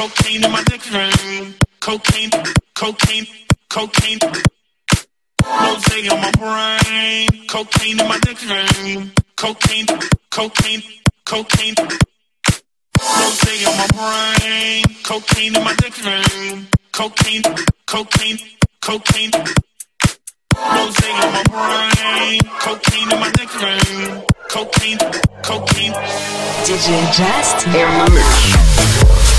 cocaine in my dick ring. Cocaine, cocaine, cocaine. Rose on my brain. Cocaine in my dick ring. Cocaine, cocaine, cocaine. Rose on my brain. Cocaine in my dick ring. Cocaine, cocaine, cocaine. Rose on my brain. Cocaine in my dick ring. Cocaine, cocaine. DJ Jastin in the mix.